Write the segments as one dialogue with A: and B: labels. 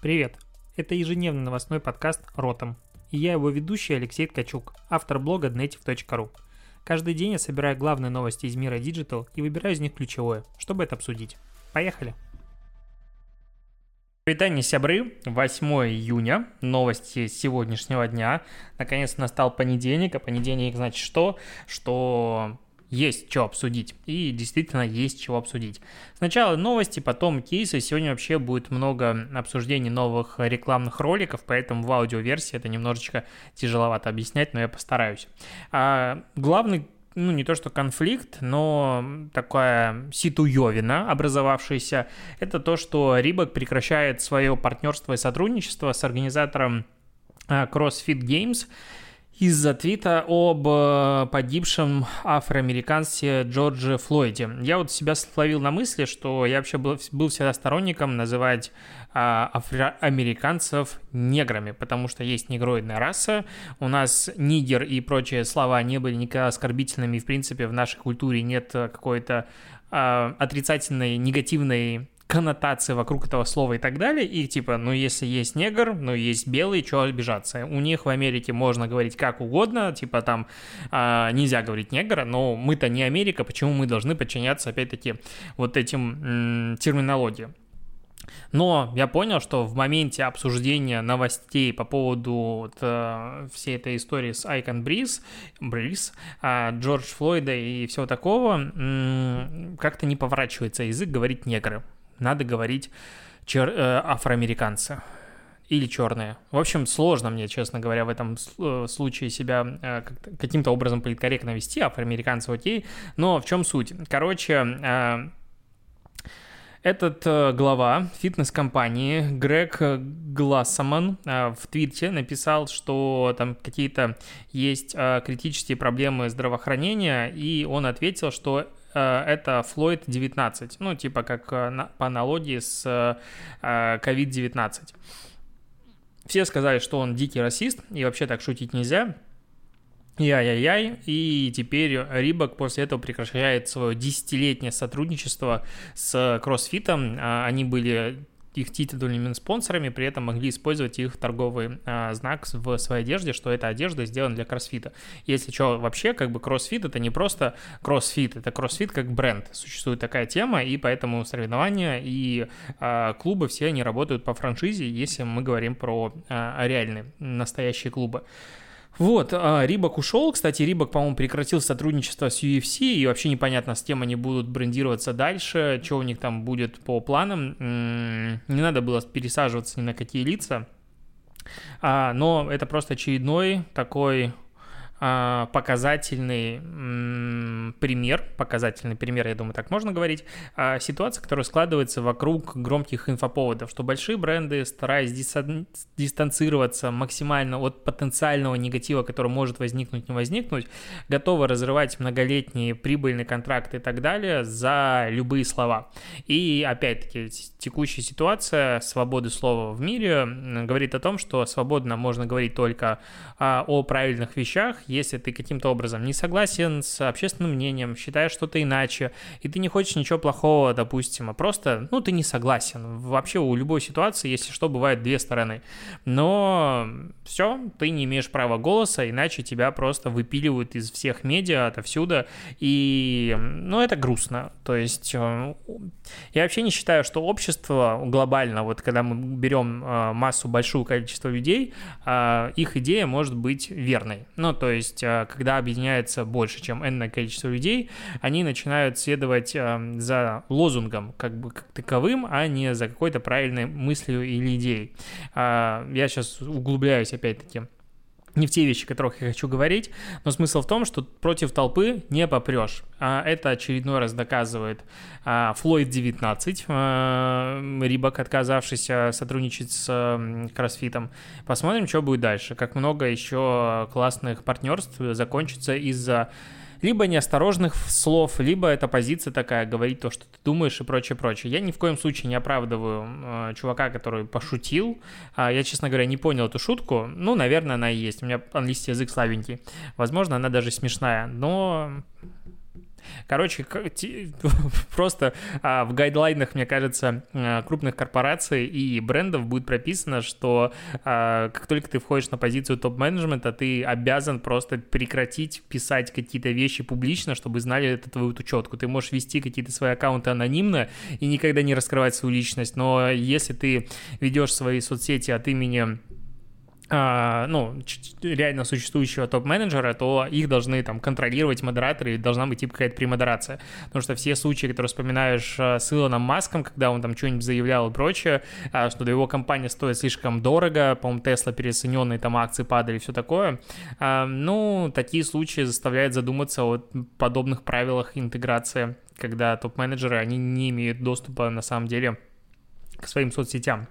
A: Привет! Это ежедневный новостной подкаст «Ротом». И я его ведущий Алексей Ткачук, автор блога dnetiv.ru. Каждый день я собираю главные новости из мира Digital и выбираю из них ключевое, чтобы это обсудить. Поехали! Витание сябры, 8 июня, новости сегодняшнего дня. Наконец настал понедельник, а понедельник значит что? Что есть что обсудить. И действительно есть чего обсудить. Сначала новости, потом кейсы. Сегодня вообще будет много обсуждений новых рекламных роликов, поэтому в аудиоверсии это немножечко тяжеловато объяснять, но я постараюсь. А, главный ну, не то что конфликт, но такая ситуевина образовавшаяся, это то, что Рибок прекращает свое партнерство и сотрудничество с организатором а, CrossFit Games, из-за твита об э, погибшем афроамериканце Джордже Флойде. Я вот себя словил на мысли, что я вообще был, был всегда сторонником называть а, афроамериканцев неграми, потому что есть негроидная раса. У нас нигер и прочие слова не были никогда оскорбительными, в принципе, в нашей культуре нет какой-то а, отрицательной, негативной коннотации вокруг этого слова и так далее. И типа, ну если есть негр, ну есть белый, что обижаться? У них в Америке можно говорить как угодно, типа там э, нельзя говорить негр, но мы-то не Америка, почему мы должны подчиняться опять-таки вот этим м- терминологиям? Но я понял, что в моменте обсуждения новостей по поводу вот, э, всей этой истории с Айкон Бриз, Бриз, э, Джордж Флойда и всего такого, э, как-то не поворачивается язык говорить негры надо говорить чер... э, афроамериканцы или черные. В общем, сложно мне, честно говоря, в этом э, случае себя э, каким-то образом политкорректно вести, афроамериканцы окей, но в чем суть? Короче, э, этот глава фитнес-компании Грег Глассаман в твите написал, что там какие-то есть критические проблемы здравоохранения, и он ответил, что это Floyd 19, ну, типа как э, по аналогии с COVID-19. Э, Все сказали, что он дикий расист, и вообще так шутить нельзя. Яй-яй-яй, и теперь Рибок после этого прекращает свое десятилетнее сотрудничество с кроссфитом. Они были их титульными спонсорами, при этом могли использовать их торговый а, знак в своей одежде, что эта одежда сделана для кроссфита. Если что, вообще, как бы кроссфит это не просто кроссфит, это кроссфит как бренд. Существует такая тема, и поэтому соревнования и а, клубы все они работают по франшизе, если мы говорим про а, реальные, настоящие клубы. Вот, а Рибок ушел. Кстати, Рибок, по-моему, прекратил сотрудничество с UFC, и вообще непонятно, с кем они будут брендироваться дальше, что у них там будет по планам. Не надо было пересаживаться ни на какие лица. А, но это просто очередной такой показательный пример, показательный пример, я думаю, так можно говорить, а, ситуация, которая складывается вокруг громких инфоповодов, что большие бренды, стараясь дистанцироваться максимально от потенциального негатива, который может возникнуть, не возникнуть, готовы разрывать многолетние прибыльные контракты и так далее за любые слова. И опять-таки текущая ситуация свободы слова в мире говорит о том, что свободно можно говорить только а, о правильных вещах, если ты каким-то образом не согласен с общественным мнением, считаешь что-то иначе, и ты не хочешь ничего плохого, допустим, а просто, ну, ты не согласен. Вообще у любой ситуации, если что, бывает две стороны. Но все, ты не имеешь права голоса, иначе тебя просто выпиливают из всех медиа, отовсюду, и, ну, это грустно. То есть э, я вообще не считаю, что общество глобально, вот когда мы берем э, массу, большое количество людей, э, их идея может быть верной. Ну, то есть есть, э, когда объединяется больше, чем энное количество людей, они начинают следовать за лозунгом, как бы как таковым, а не за какой-то правильной мыслью или идеей. А, я сейчас углубляюсь опять-таки не в те вещи, о которых я хочу говорить, но смысл в том, что против толпы не попрешь. А это очередной раз доказывает а, Флойд 19, а, Рибак, отказавшийся сотрудничать с Кроссфитом. Посмотрим, что будет дальше. Как много еще классных партнерств закончится из-за либо неосторожных слов, либо это позиция такая, говорить то, что ты думаешь и прочее, прочее. Я ни в коем случае не оправдываю э, чувака, который пошутил. А, я, честно говоря, не понял эту шутку. Ну, наверное, она и есть. У меня английский язык слабенький. Возможно, она даже смешная, но Короче, просто а, в гайдлайнах, мне кажется, а, крупных корпораций и брендов будет прописано, что а, как только ты входишь на позицию топ-менеджмента, ты обязан просто прекратить писать какие-то вещи публично, чтобы знали это твою учетку. Ты можешь вести какие-то свои аккаунты анонимно и никогда не раскрывать свою личность, но если ты ведешь свои соцсети от имени ну, реально существующего топ-менеджера, то их должны там контролировать модераторы, и должна быть типа какая-то премодерация. Потому что все случаи, которые вспоминаешь а, с Илоном Маском, когда он там что-нибудь заявлял и прочее, а, что его компания стоит слишком дорого, по-моему, Тесла переоцененные, там акции падали, все такое, ну, такие случаи заставляют задуматься о подобных правилах интеграции, когда топ-менеджеры, они не имеют доступа на самом деле к своим соцсетям.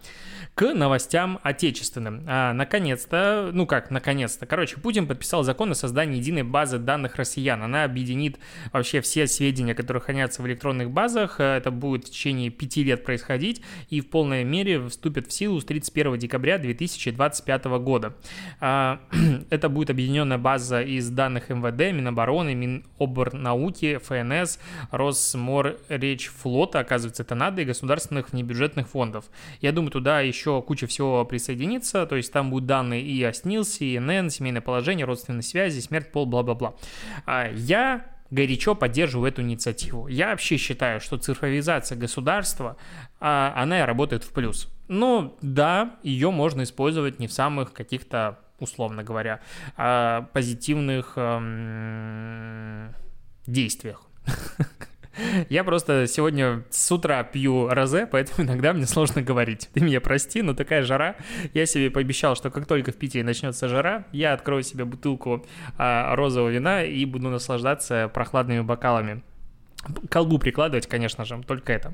A: К новостям отечественным. А, наконец-то, ну как, наконец-то, короче, Путин подписал закон о создании единой базы данных россиян. Она объединит вообще все сведения, которые хранятся в электронных базах. Это будет в течение пяти лет происходить и в полной мере вступит в силу с 31 декабря 2025 года. А, это будет объединенная база из данных МВД, Минобороны, Миноборнауки, ФНС, Росморречфлота, оказывается, это надо, и государственных внебюджетных фондов фондов. Я думаю, туда еще куча всего присоединится, то есть там будут данные и о СНИЛСе, и НН, семейное положение, родственные связи, смерть, пол, бла-бла-бла. А я горячо поддерживаю эту инициативу. Я вообще считаю, что цифровизация государства, а, она и работает в плюс. Но да, ее можно использовать не в самых каких-то, условно говоря, а, позитивных эм, действиях. Я просто сегодня с утра пью розе, поэтому иногда мне сложно говорить. Ты меня прости, но такая жара. Я себе пообещал, что как только в Питере начнется жара, я открою себе бутылку а, розового вина и буду наслаждаться прохладными бокалами колбу прикладывать, конечно же, только это.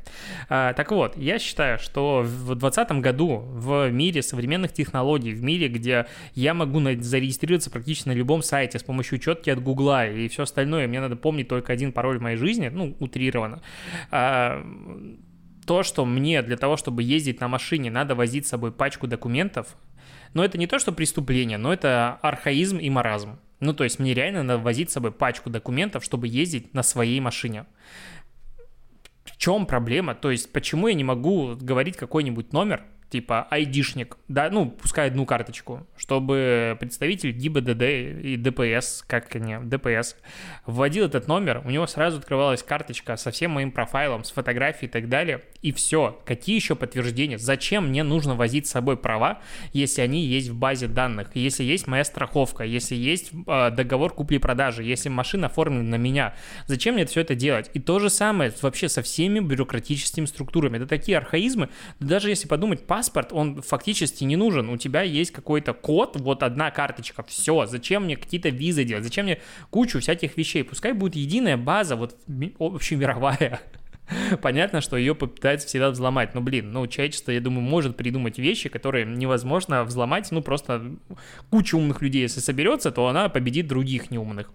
A: А, так вот, я считаю, что в 2020 году в мире современных технологий, в мире, где я могу зарегистрироваться практически на любом сайте с помощью четки от Гугла и все остальное, мне надо помнить только один пароль в моей жизни, ну, утрированно, а, то, что мне для того, чтобы ездить на машине, надо возить с собой пачку документов, но это не то, что преступление, но это архаизм и маразм. Ну, то есть мне реально надо возить с собой пачку документов, чтобы ездить на своей машине. В чем проблема? То есть почему я не могу говорить какой-нибудь номер, типа айдишник, да, ну, пускай одну карточку, чтобы представитель ГИБДД и ДПС, как они, ДПС, вводил этот номер, у него сразу открывалась карточка со всем моим профайлом, с фотографией и так далее, и все. Какие еще подтверждения? Зачем мне нужно возить с собой права, если они есть в базе данных, если есть моя страховка, если есть э, договор купли-продажи, если машина оформлена на меня? Зачем мне все это делать? И то же самое вообще со всеми бюрократическими структурами. Это такие архаизмы, даже если подумать, паспорт, он фактически не нужен. У тебя есть какой-то код, вот одна карточка, все. Зачем мне какие-то визы делать? Зачем мне кучу всяких вещей? Пускай будет единая база, вот общемировая. Понятно, что ее попытаются всегда взломать. Но, блин, ну, человечество, я думаю, может придумать вещи, которые невозможно взломать. Ну, просто куча умных людей, если соберется, то она победит других неумных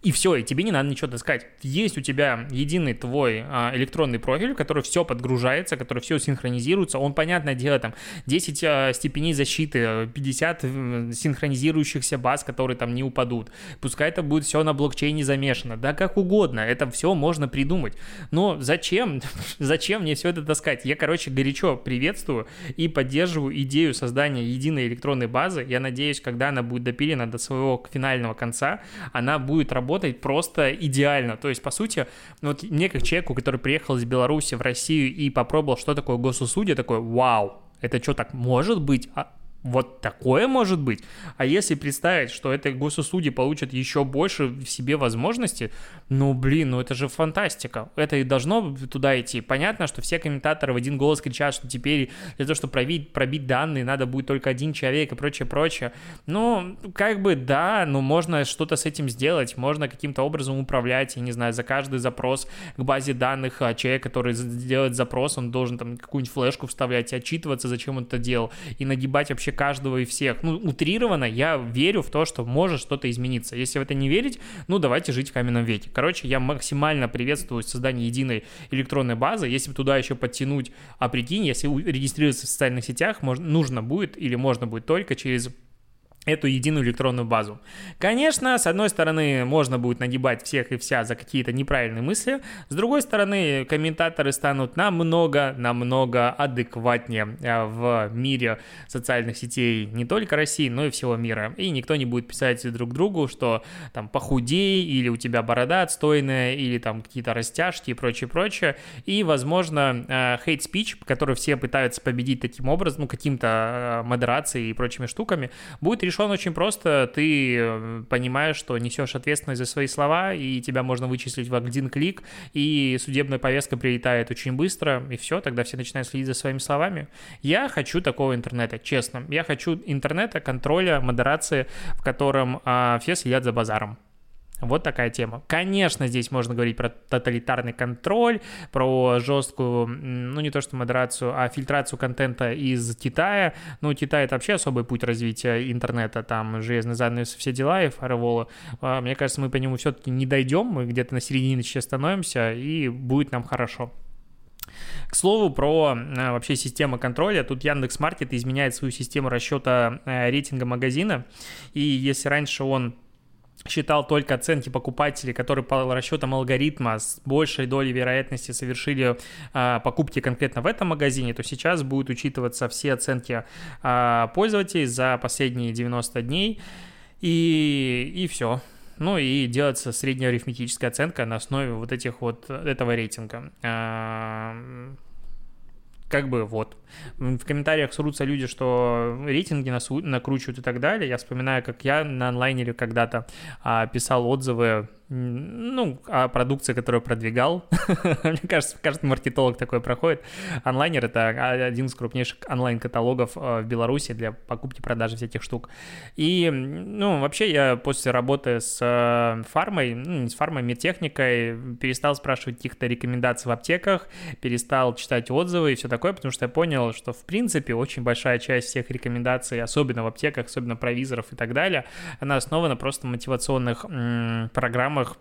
A: и все, и тебе не надо ничего таскать. Есть у тебя единый твой а, электронный профиль, который все подгружается, который все синхронизируется. Он, понятное дело, там 10 а, степеней защиты, 50 э, синхронизирующихся баз, которые там не упадут. Пускай это будет все на блокчейне замешано. Да как угодно, это все можно придумать. Но зачем? зачем мне все это таскать? Я, короче, горячо приветствую и поддерживаю идею создания единой электронной базы. Я надеюсь, когда она будет допилена до своего финального конца, она будет работать работает просто идеально. То есть, по сути, вот мне как человеку, который приехал из Беларуси в Россию и попробовал, что такое госусудье, такой, вау, это что, так может быть? А вот такое может быть. А если представить, что это госуслуги получат еще больше в себе возможности, ну, блин, ну это же фантастика. Это и должно туда идти. Понятно, что все комментаторы в один голос кричат, что теперь для того, чтобы пробить, пробить данные, надо будет только один человек и прочее, прочее. Ну, как бы да, но можно что-то с этим сделать, можно каким-то образом управлять, я не знаю, за каждый запрос к базе данных а человек, который делает запрос, он должен там какую-нибудь флешку вставлять отчитываться, зачем он это делал, и нагибать вообще вообще каждого и всех. Ну, утрированно я верю в то, что может что-то измениться. Если в это не верить, ну, давайте жить в каменном веке. Короче, я максимально приветствую создание единой электронной базы. Если туда еще подтянуть, а прикинь, если регистрироваться в социальных сетях, можно, нужно будет или можно будет только через эту единую электронную базу. Конечно, с одной стороны, можно будет нагибать всех и вся за какие-то неправильные мысли, с другой стороны, комментаторы станут намного, намного адекватнее э, в мире социальных сетей не только России, но и всего мира. И никто не будет писать друг другу, что там похудей, или у тебя борода отстойная, или там какие-то растяжки и прочее, прочее. И, возможно, хейт-спич, э, который все пытаются победить таким образом, ну, каким-то э, модерацией и прочими штуками, будет решен решен очень просто. Ты э, понимаешь, что несешь ответственность за свои слова, и тебя можно вычислить в один клик, и судебная повестка прилетает очень быстро, и все, тогда все начинают следить за своими словами. Я хочу такого интернета, честно. Я хочу интернета, контроля, модерации, в котором а, все следят за базаром. Вот такая тема. Конечно, здесь можно говорить про тоталитарный контроль, про жесткую, ну не то что модерацию, а фильтрацию контента из Китая. Ну, Китай — это вообще особый путь развития интернета, там железный занавес, все дела и фаерволы. А, мне кажется, мы по нему все-таки не дойдем, мы где-то на середине сейчас становимся, и будет нам хорошо. К слову, про э, вообще систему контроля. Тут Яндекс Маркет изменяет свою систему расчета э, рейтинга магазина. И если раньше он считал только оценки покупателей, которые по расчетам алгоритма с большей долей вероятности совершили а, покупки конкретно в этом магазине, то сейчас будут учитываться все оценки а, пользователей за последние 90 дней, и, и все. Ну и делается средняя арифметическая оценка на основе вот этих вот этого рейтинга. А, как бы вот. В комментариях срутся люди, что рейтинги нас накручивают и так далее. Я вспоминаю, как я на онлайнере когда-то а, писал отзывы ну, о продукции, которую продвигал. Мне кажется, каждый маркетолог такой проходит. Онлайнер — это один из крупнейших онлайн-каталогов э, в Беларуси для покупки продажи всяких штук. И, ну, вообще я после работы с э, фармой, ну, не с фармой, медтехникой, перестал спрашивать каких-то рекомендаций в аптеках, перестал читать отзывы и все такое, потому что я понял, что, в принципе, очень большая часть всех рекомендаций, особенно в аптеках, особенно провизоров и так далее, она основана просто на мотивационных программах, самых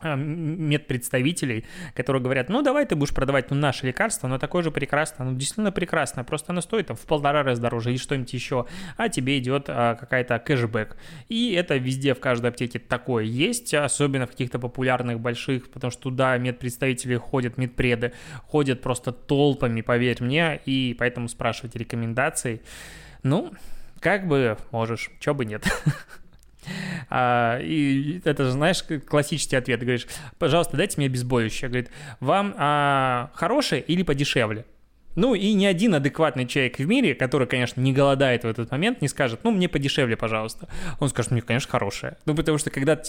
A: а, медпредставителей, которые говорят, ну давай ты будешь продавать ну, наше лекарство, оно такое же прекрасное, оно действительно прекрасное, просто оно стоит там в полтора раза дороже или что-нибудь еще, а тебе идет а, какая-то кэшбэк. И это везде, в каждой аптеке такое есть, особенно в каких-то популярных больших, потому что туда медпредставители ходят, медпреды, ходят просто толпами, поверь мне, и поэтому спрашивать рекомендации. Ну, как бы можешь, чё бы нет. А, и это же, знаешь, классический ответ. Говоришь, пожалуйста, дайте мне обезболивающее. Говорит, вам а, хорошее или подешевле? Ну и ни один адекватный человек в мире, который, конечно, не голодает в этот момент, не скажет, ну, мне подешевле, пожалуйста. Он скажет, мне, конечно, хорошее. Ну, потому что когда,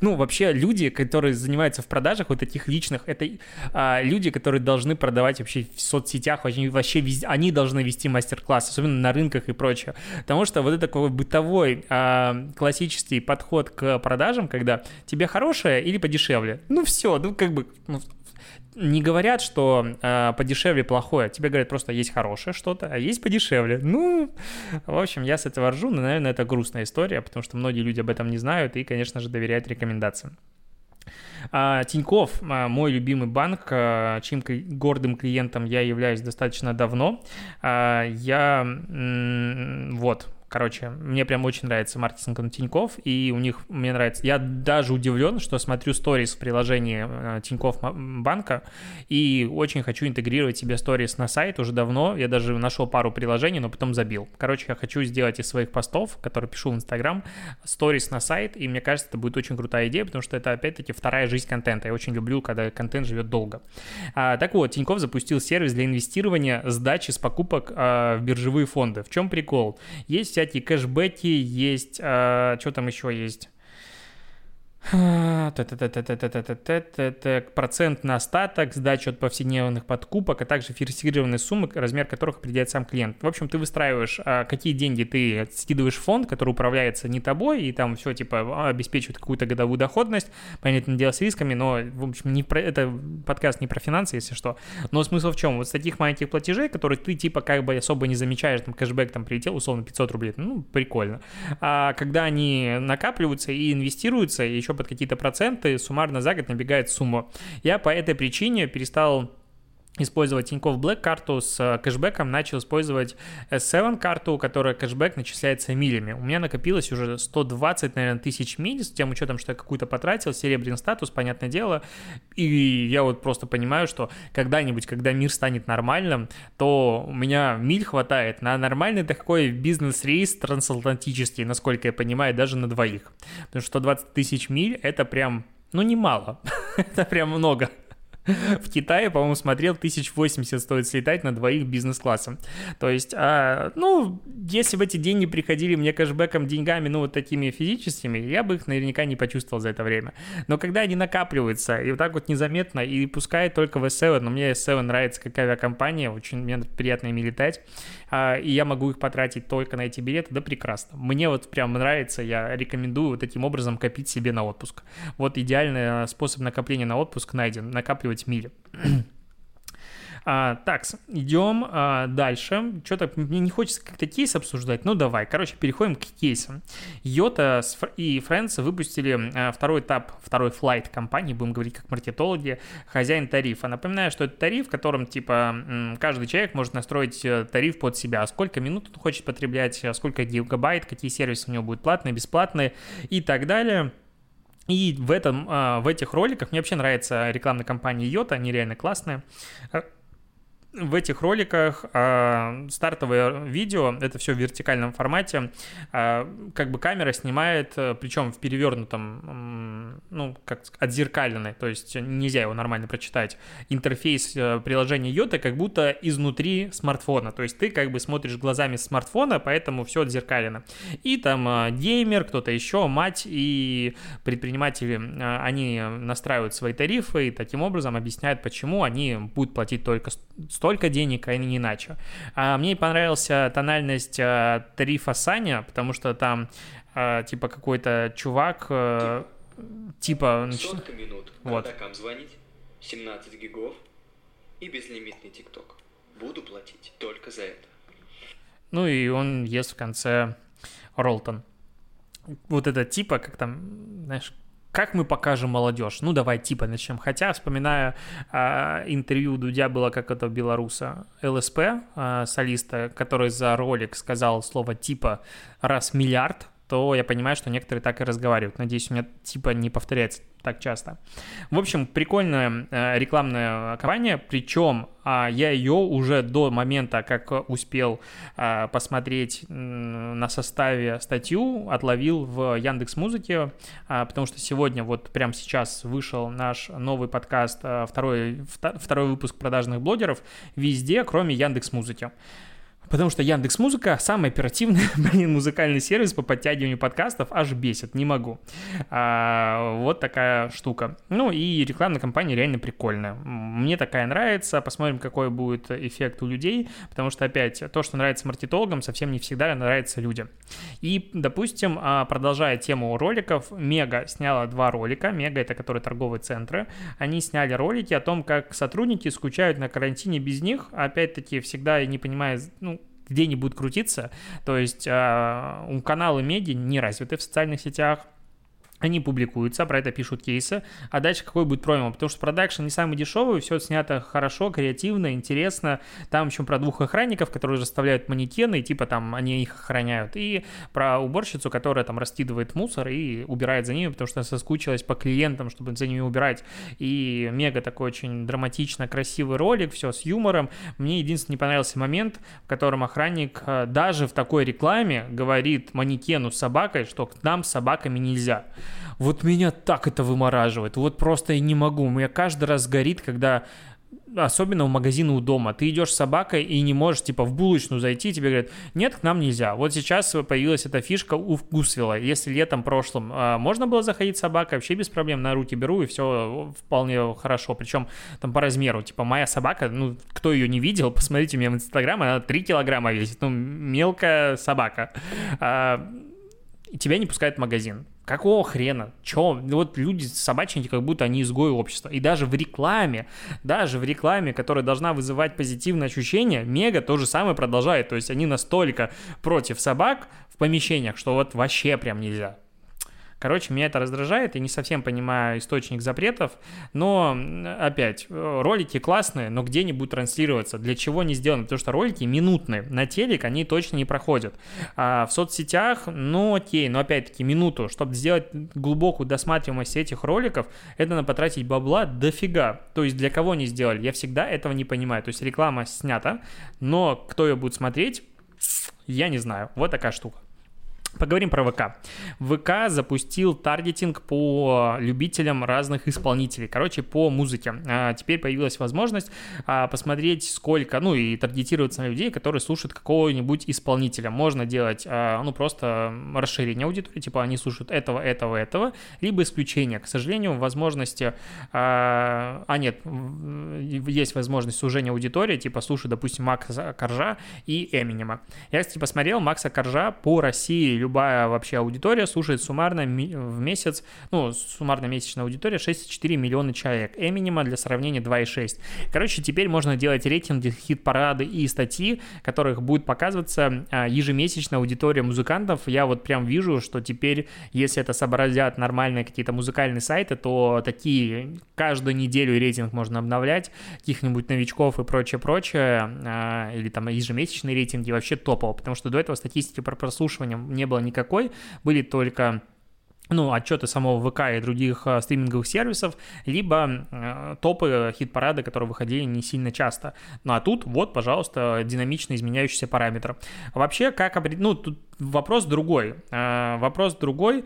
A: ну, вообще люди, которые занимаются в продажах вот таких личных, это а, люди, которые должны продавать вообще в соцсетях, вообще, вообще везде, они должны вести мастер-класс, особенно на рынках и прочее. Потому что вот это такой бытовой а, классический подход к продажам, когда тебе хорошее или подешевле. Ну, все, ну, как бы, ну, не говорят, что э, подешевле плохое, тебе говорят просто есть хорошее что-то, а есть подешевле. Ну, в общем, я с этого ржу, но, наверное, это грустная история, потому что многие люди об этом не знают и, конечно же, доверяют рекомендациям. А, Тиньков, а, мой любимый банк, а, чьим гордым клиентом я являюсь достаточно давно. Я вот Короче, мне прям очень нравится маркетинг на Тинькофф, и у них мне нравится. Я даже удивлен, что смотрю сторис в приложении э, Тинькофф банка, и очень хочу интегрировать себе сторис на сайт уже давно. Я даже нашел пару приложений, но потом забил. Короче, я хочу сделать из своих постов, которые пишу в Инстаграм, сторис на сайт, и мне кажется, это будет очень крутая идея, потому что это, опять-таки, вторая жизнь контента. Я очень люблю, когда контент живет долго. А, так вот, Тинькофф запустил сервис для инвестирования сдачи с покупок а, в биржевые фонды. В чем прикол? Есть всякие кэшбэки, есть, а, что там еще есть? Процент на остаток, сдачу от повседневных подкупок, а также фиксированные суммы, размер которых определяет сам клиент. В общем, ты выстраиваешь, какие деньги ты скидываешь в фонд, который управляется не тобой, и там все, типа, обеспечивает какую-то годовую доходность, понятное дело, с рисками, но, в общем, не про, это подкаст не про финансы, если что. Но смысл в чем? Вот с таких маленьких платежей, которые ты, типа, как бы особо не замечаешь, там, кэшбэк там прилетел, условно, 500 рублей, ну, прикольно. А когда они накапливаются и инвестируются, и еще под какие-то проценты, суммарно за год набегает сумма. Я по этой причине перестал использовать Тинькофф Black карту с э, кэшбэком, начал использовать S7 карту, которая кэшбэк начисляется милями. У меня накопилось уже 120, наверное, тысяч миль, с тем учетом, что я какую-то потратил, серебряный статус, понятное дело. И я вот просто понимаю, что когда-нибудь, когда мир станет нормальным, то у меня миль хватает на нормальный такой бизнес-рейс трансатлантический, насколько я понимаю, даже на двоих. Потому что 120 тысяч миль — это прям ну, немало. это прям много. В Китае, по-моему, смотрел, 1080 стоит слетать на двоих бизнес-классом. То есть, а, ну, если бы эти деньги приходили мне кэшбэком деньгами, ну, вот такими физическими, я бы их наверняка не почувствовал за это время. Но когда они накапливаются, и вот так вот незаметно, и пускай только в S7, но мне S7 нравится как авиакомпания, очень мне приятно ими летать, а, и я могу их потратить только на эти билеты, да прекрасно. Мне вот прям нравится, я рекомендую вот таким образом копить себе на отпуск. Вот идеальный способ накопления на отпуск найден, накапливать зарабатывать в мире. А, так, идем а, дальше. Что-то мне не хочется как-то кейс обсуждать. Ну давай, короче, переходим к кейсам. Йота и Friends выпустили а, второй этап, второй флайт компании, будем говорить как маркетологи, хозяин тарифа. Напоминаю, что это тариф, в котором типа каждый человек может настроить э, тариф под себя. Сколько минут он хочет потреблять, сколько гигабайт, какие сервисы у него будут платные, бесплатные и так далее. И в, этом, а, в этих роликах мне вообще нравится рекламная кампания Йота, они реально классные в этих роликах э, стартовое видео, это все в вертикальном формате, э, как бы камера снимает, э, причем в перевернутом, э, ну, как отзеркаленной, то есть нельзя его нормально прочитать, интерфейс э, приложения Йота как будто изнутри смартфона, то есть ты как бы смотришь глазами смартфона, поэтому все отзеркалено. И там э, геймер, кто-то еще, мать и предприниматели, э, они настраивают свои тарифы и таким образом объясняют, почему они будут платить только столько денег, а не иначе. А мне понравился тональность а, тарифа Саня, потому что там а, типа какой-то чувак а, типа...
B: Сотка минут, вот. когда звонить, 17 гигов и безлимитный ТикТок. Буду платить только за это.
A: Ну и он ест в конце Ролтон. Вот это типа, как там, знаешь, как мы покажем молодежь? Ну, давай типа начнем. Хотя, вспоминая э, интервью Дудя было как это белоруса ЛСП, э, солиста, который за ролик сказал слово типа раз миллиард, то я понимаю, что некоторые так и разговаривают. Надеюсь, у меня типа не повторяется так часто. В общем, прикольная э, рекламная кампания, причем э, я ее уже до момента, как успел э, посмотреть на составе статью, отловил в Яндекс Музыке, э, потому что сегодня, вот прямо сейчас вышел наш новый подкаст, второй, второй выпуск продажных блогеров, везде, кроме Яндекс Музыки потому что Яндекс Музыка самый оперативный, блин, музыкальный сервис по подтягиванию подкастов, аж бесит, не могу. А, вот такая штука. Ну и рекламная кампания реально прикольная. Мне такая нравится, посмотрим, какой будет эффект у людей, потому что, опять, то, что нравится маркетологам, совсем не всегда нравится людям. И, допустим, а, продолжая тему роликов, Мега сняла два ролика, Мега это которые торговые центры, они сняли ролики о том, как сотрудники скучают на карантине без них, опять-таки всегда не понимая, ну, где они будут крутиться. То есть э, у канала Меди не развиты в социальных сетях, они публикуются, про это пишут кейсы, а дальше какой будет промо, потому что продакшн не самый дешевый, все снято хорошо, креативно, интересно, там еще про двух охранников, которые расставляют манекены, и типа там они их охраняют, и про уборщицу, которая там раскидывает мусор и убирает за ними, потому что соскучилась по клиентам, чтобы за ними убирать, и мега такой очень драматично красивый ролик, все с юмором, мне единственный не понравился момент, в котором охранник э, даже в такой рекламе говорит манекену с собакой, что к нам с собаками нельзя. Вот меня так это вымораживает. Вот просто я не могу. У меня каждый раз горит, когда особенно в магазины у дома. Ты идешь с собакой и не можешь, типа, в булочную зайти, тебе говорят, нет, к нам нельзя. Вот сейчас появилась эта фишка у Вкусвилла. Если летом прошлым а, можно было заходить с собакой, вообще без проблем на руки беру, и все вполне хорошо. Причем там по размеру. Типа, моя собака, ну, кто ее не видел, посмотрите меня в Инстаграм, она 3 килограмма весит. Ну, мелкая собака. А, тебя не пускают в магазин. Какого хрена? Чё? Вот люди собачники, как будто они изгои общества. И даже в рекламе, даже в рекламе, которая должна вызывать позитивное ощущение, Мега то же самое продолжает. То есть они настолько против собак в помещениях, что вот вообще прям нельзя. Короче, меня это раздражает, я не совсем понимаю источник запретов, но, опять, ролики классные, но где они будут транслироваться? Для чего они сделаны? Потому что ролики минутные, на телек они точно не проходят. А в соцсетях, ну окей, но опять-таки минуту, чтобы сделать глубокую досматриваемость этих роликов, это надо потратить бабла дофига. То есть для кого они сделали? Я всегда этого не понимаю. То есть реклама снята, но кто ее будет смотреть, я не знаю. Вот такая штука. Поговорим про ВК. ВК запустил таргетинг по любителям разных исполнителей, короче, по музыке. А теперь появилась возможность а, посмотреть, сколько, ну и таргетироваться на людей, которые слушают какого-нибудь исполнителя. Можно делать, а, ну, просто расширение аудитории, типа они слушают этого, этого, этого, либо исключение. К сожалению, возможности, а, а нет, есть возможность сужения аудитории, типа слушать, допустим, Макса Коржа и Эминема. Я, кстати, посмотрел Макса Коржа по России любая вообще аудитория слушает суммарно в месяц, ну, суммарно месячная аудитория 6,4 миллиона человек. Эминема для сравнения 2,6. Короче, теперь можно делать рейтинги, хит-парады и статьи, которых будет показываться а, ежемесячная аудитория музыкантов. Я вот прям вижу, что теперь, если это сообразят нормальные какие-то музыкальные сайты, то такие каждую неделю рейтинг можно обновлять, каких-нибудь новичков и прочее-прочее, а, или там ежемесячные рейтинги вообще топово, потому что до этого статистики про прослушивание не было никакой, были только ну, отчеты самого ВК и других э, стриминговых сервисов, либо э, топы хит-парада, которые выходили не сильно часто. Ну, а тут вот, пожалуйста, динамично изменяющийся параметр. Вообще, как. Ну, тут вопрос другой. Э, вопрос другой.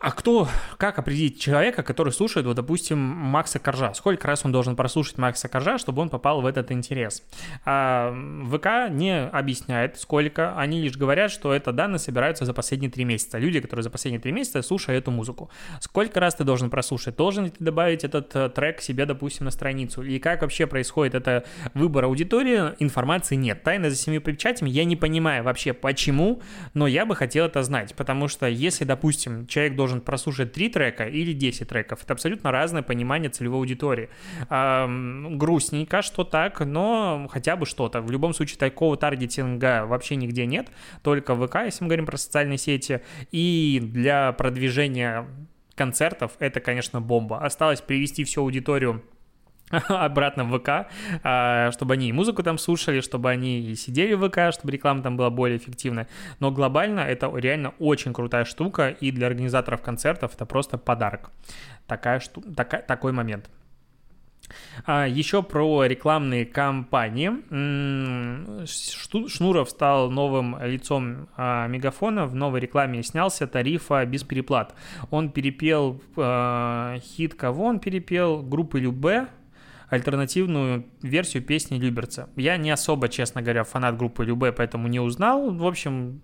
A: А кто, как определить человека, который слушает, вот, допустим, Макса Коржа? Сколько раз он должен прослушать Макса Коржа, чтобы он попал в этот интерес? А ВК не объясняет, сколько. Они лишь говорят, что это данные собираются за последние три месяца. Люди, которые за последние три месяца слушают эту музыку. Сколько раз ты должен прослушать? Должен ли ты добавить этот э, трек себе, допустим, на страницу? И как вообще происходит это выбор аудитории? Информации нет. Тайна за семью печатями я не понимаю вообще почему, но я бы хотел это знать. Потому что если, допустим, человек должен должен прослушать 3 трека или 10 треков. Это абсолютно разное понимание целевой аудитории. грустненько, что так, но хотя бы что-то. В любом случае такого таргетинга вообще нигде нет, только в ВК, если мы говорим про социальные сети. И для продвижения концертов это, конечно, бомба. Осталось привести всю аудиторию обратно в ВК, а, чтобы они и музыку там слушали, чтобы они и сидели в ВК, чтобы реклама там была более эффективная. Но глобально это реально очень крутая штука, и для организаторов концертов это просто подарок. Такая шту... Така... Такой момент. А, еще про рекламные кампании. Шнуров стал новым лицом а, Мегафона. В новой рекламе снялся тарифа без переплат. Он перепел а, хит, кого он перепел? Группы Любе, альтернативную версию песни Люберца. Я не особо, честно говоря, фанат группы Любе, поэтому не узнал. В общем,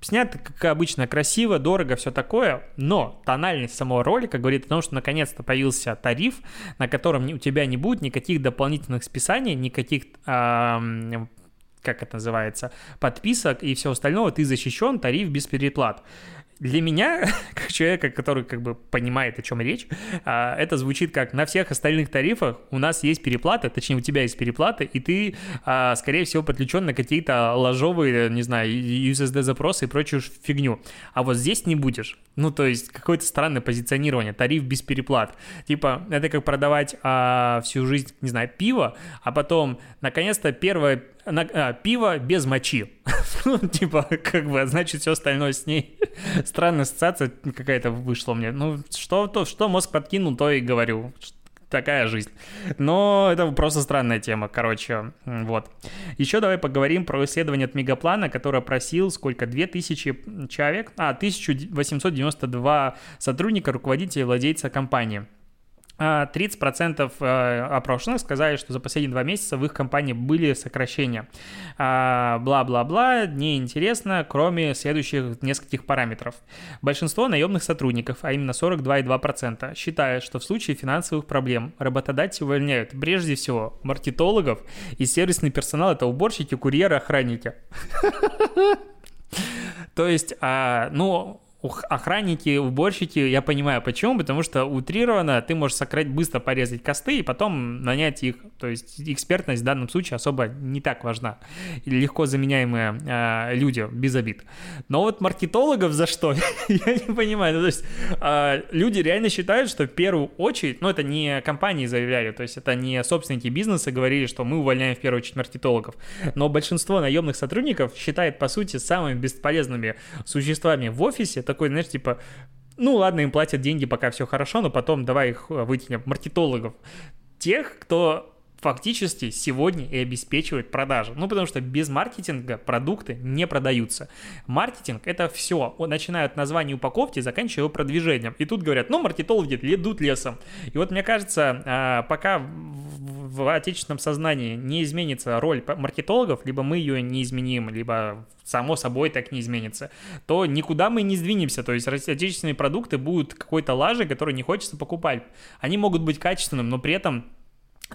A: снято, как обычно, красиво, дорого, все такое, но тональность самого ролика говорит о том, что наконец-то появился тариф, на котором у тебя не будет никаких дополнительных списаний, никаких э, как это называется, подписок и все остальное, ты защищен, тариф без переплат для меня, как человека, который как бы понимает, о чем речь, а, это звучит как на всех остальных тарифах у нас есть переплаты, точнее у тебя есть переплаты, и ты, а, скорее всего, подключен на какие-то ложовые, не знаю, USSD-запросы и прочую фигню. А вот здесь не будешь. Ну, то есть какое-то странное позиционирование, тариф без переплат. Типа, это как продавать а, всю жизнь, не знаю, пиво, а потом, наконец-то, первое на, а, пиво без мочи. ну, типа, как бы, значит, все остальное с ней. Странная ассоциация какая-то вышла мне. Ну, что, то, что мозг подкинул, то и говорю. Такая жизнь. Но это просто странная тема, короче, вот. Еще давай поговорим про исследование от Мегаплана, которое просил сколько, 2000 человек, а, 1892 сотрудника, руководителя, владельца компании. 30% а, э, опрошенных сказали, что за последние два месяца в их компании были сокращения. А, бла-бла-бла, неинтересно, кроме следующих нескольких параметров. Большинство наемных сотрудников, а именно 42,2%, считают, что в случае финансовых проблем работодатели увольняют прежде всего маркетологов и сервисный персонал, это уборщики, курьеры, охранники. То есть, а, ну, охранники, уборщики, я понимаю, почему, потому что утрированно ты можешь сократить, быстро порезать косты и потом нанять их, то есть экспертность в данном случае особо не так важна, легко заменяемые э, люди, без обид. Но вот маркетологов за что? я не понимаю, ну, то есть э, люди реально считают, что в первую очередь, ну это не компании заявляли, то есть это не собственники бизнеса говорили, что мы увольняем в первую очередь маркетологов, но большинство наемных сотрудников считает, по сути, самыми бесполезными существами в офисе, такой, знаешь, типа, ну ладно, им платят деньги, пока все хорошо, но потом давай их э, вытянем, маркетологов. Тех, кто фактически сегодня и обеспечивает продажи. Ну, потому что без маркетинга продукты не продаются. Маркетинг — это все. Начиная от названия упаковки, заканчивая его продвижением. И тут говорят, ну, маркетологи идут лесом. И вот мне кажется, а, пока в отечественном сознании не изменится роль маркетологов, либо мы ее не изменим, либо само собой так не изменится, то никуда мы не сдвинемся. То есть отечественные продукты будут какой-то лажей, который не хочется покупать. Они могут быть качественными, но при этом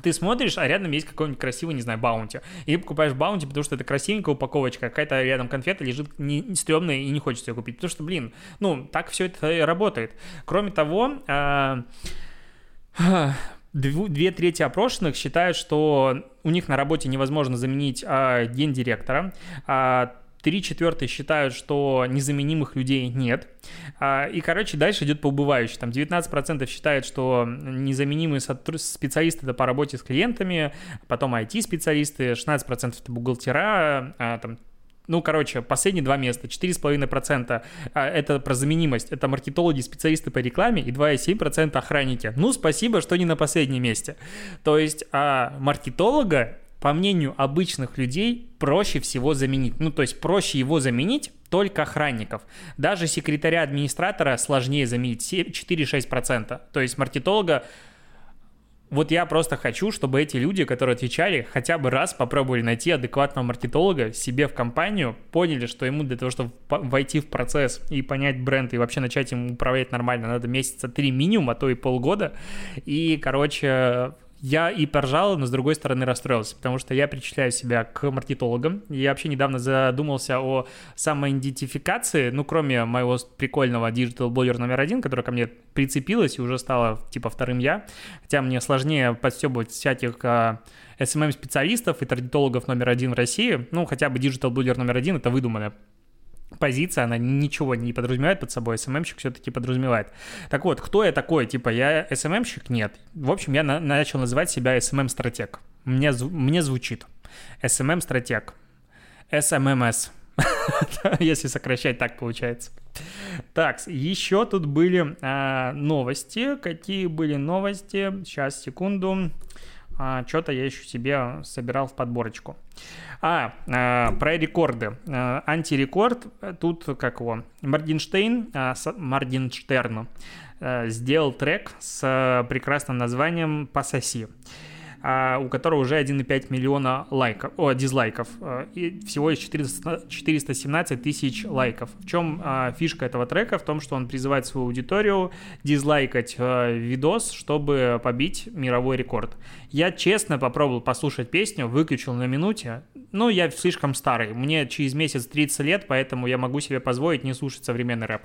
A: ты смотришь, а рядом есть какой-нибудь красивый, не знаю, баунти. И покупаешь баунти, потому что это красивенькая упаковочка, какая-то рядом конфета лежит не, не стрёмная и не хочется ее купить. Потому что, блин, ну, так все это и работает. Кроме того, а, две трети опрошенных считают, что у них на работе невозможно заменить а, гендиректора. А, Три четвертых считают, что незаменимых людей нет. А, и, короче, дальше идет по убывающей. Там 19% считают, что незаменимые специалисты это по работе с клиентами, потом IT-специалисты, 16% это бухгалтера, а, там ну, короче, последние два места, 4,5% а, это про заменимость, это маркетологи, специалисты по рекламе и 2,7% охранники. Ну, спасибо, что не на последнем месте. То есть а маркетолога по мнению обычных людей, проще всего заменить. Ну, то есть проще его заменить только охранников. Даже секретаря-администратора сложнее заменить 4-6%. То есть маркетолога вот я просто хочу, чтобы эти люди, которые отвечали, хотя бы раз попробовали найти адекватного маркетолога себе в компанию, поняли, что ему для того, чтобы войти в процесс и понять бренд и вообще начать им управлять нормально, надо месяца три минимум, а то и полгода. И, короче, я и поржал, но с другой стороны расстроился, потому что я причисляю себя к маркетологам. Я вообще недавно задумался о самоидентификации, ну, кроме моего прикольного digital-блогера номер один, который ко мне прицепилась и уже стала, типа, вторым я. Хотя мне сложнее подстебывать всяких а, SMM-специалистов и таргетологов номер один в России. Ну, хотя бы digital-блогер номер один — это выдуманная позиция, она ничего не подразумевает под собой, SMM щик все-таки подразумевает. Так вот, кто я такой? Типа, я SMM щик? Нет. В общем, я на- начал называть себя SMM-стратег. Мне, мне звучит. SMM-стратег. SMMS. Если сокращать, так получается. Так, еще тут были а, новости. Какие были новости? Сейчас, секунду. А, что-то я еще себе собирал в подборочку. А, а про рекорды. А, антирекорд, тут как его, Моргенштейн, а, Моргенштерн а, сделал трек с прекрасным названием «Пососи». У которого уже 1,5 миллиона лайков, о, дизлайков, а, и всего 400, 417 тысяч лайков. В чем а, фишка этого трека? В том, что он призывает свою аудиторию дизлайкать видос, чтобы побить мировой рекорд. Я честно попробовал послушать песню, выключил на минуте, ну, я слишком старый, мне через месяц 30 лет, поэтому я могу себе позволить не слушать современный рэп.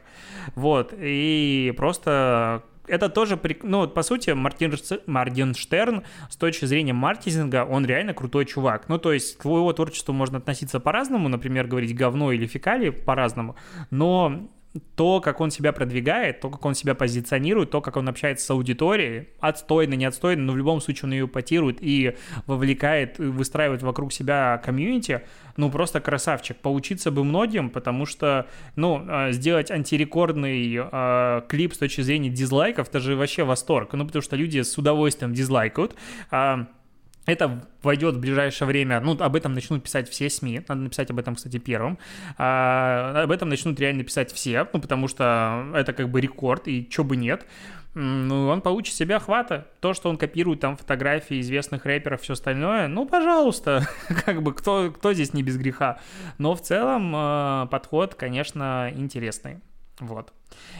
A: Вот, и просто это тоже, ну, по сути, Мартин, Мартинштерн с точки зрения маркетинга, он реально крутой чувак. Ну, то есть к его творчеству можно относиться по-разному, например, говорить говно или фекалии по-разному, но то, как он себя продвигает, то, как он себя позиционирует, то, как он общается с аудиторией, отстойно, не отстойно, но в любом случае он ее ипотирует и вовлекает, и выстраивает вокруг себя комьюнити, ну, просто красавчик. Поучиться бы многим, потому что, ну, а, сделать антирекордный э, клип с точки зрения дизлайков, это же вообще восторг, ну, потому что люди с удовольствием дизлайкают, э, это войдет в ближайшее время, ну, об этом начнут писать все СМИ, надо написать об этом, кстати, первым, а, об этом начнут реально писать все, ну, потому что это как бы рекорд, и чё бы нет, ну, он получит себе охвата. То, что он копирует там фотографии известных рэперов, все остальное, ну, пожалуйста, как бы кто, кто здесь не без греха. Но в целом э, подход, конечно, интересный. Вот.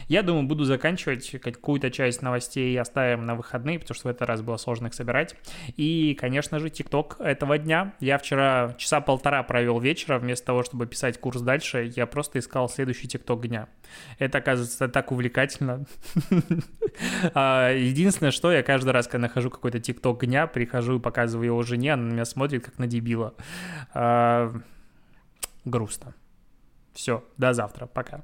A: Я думаю, буду заканчивать какую-то часть новостей оставим на выходные, потому что в этот раз было сложно их собирать. И, конечно же, ТикТок этого дня. Я вчера часа полтора провел вечера, вместо того, чтобы писать курс дальше, я просто искал следующий ТикТок дня. Это, оказывается, так увлекательно. А, единственное, что я каждый раз, когда нахожу какой-то ТикТок дня, прихожу и показываю его жене, она на меня смотрит, как на дебила. А, грустно. Все, до завтра, пока.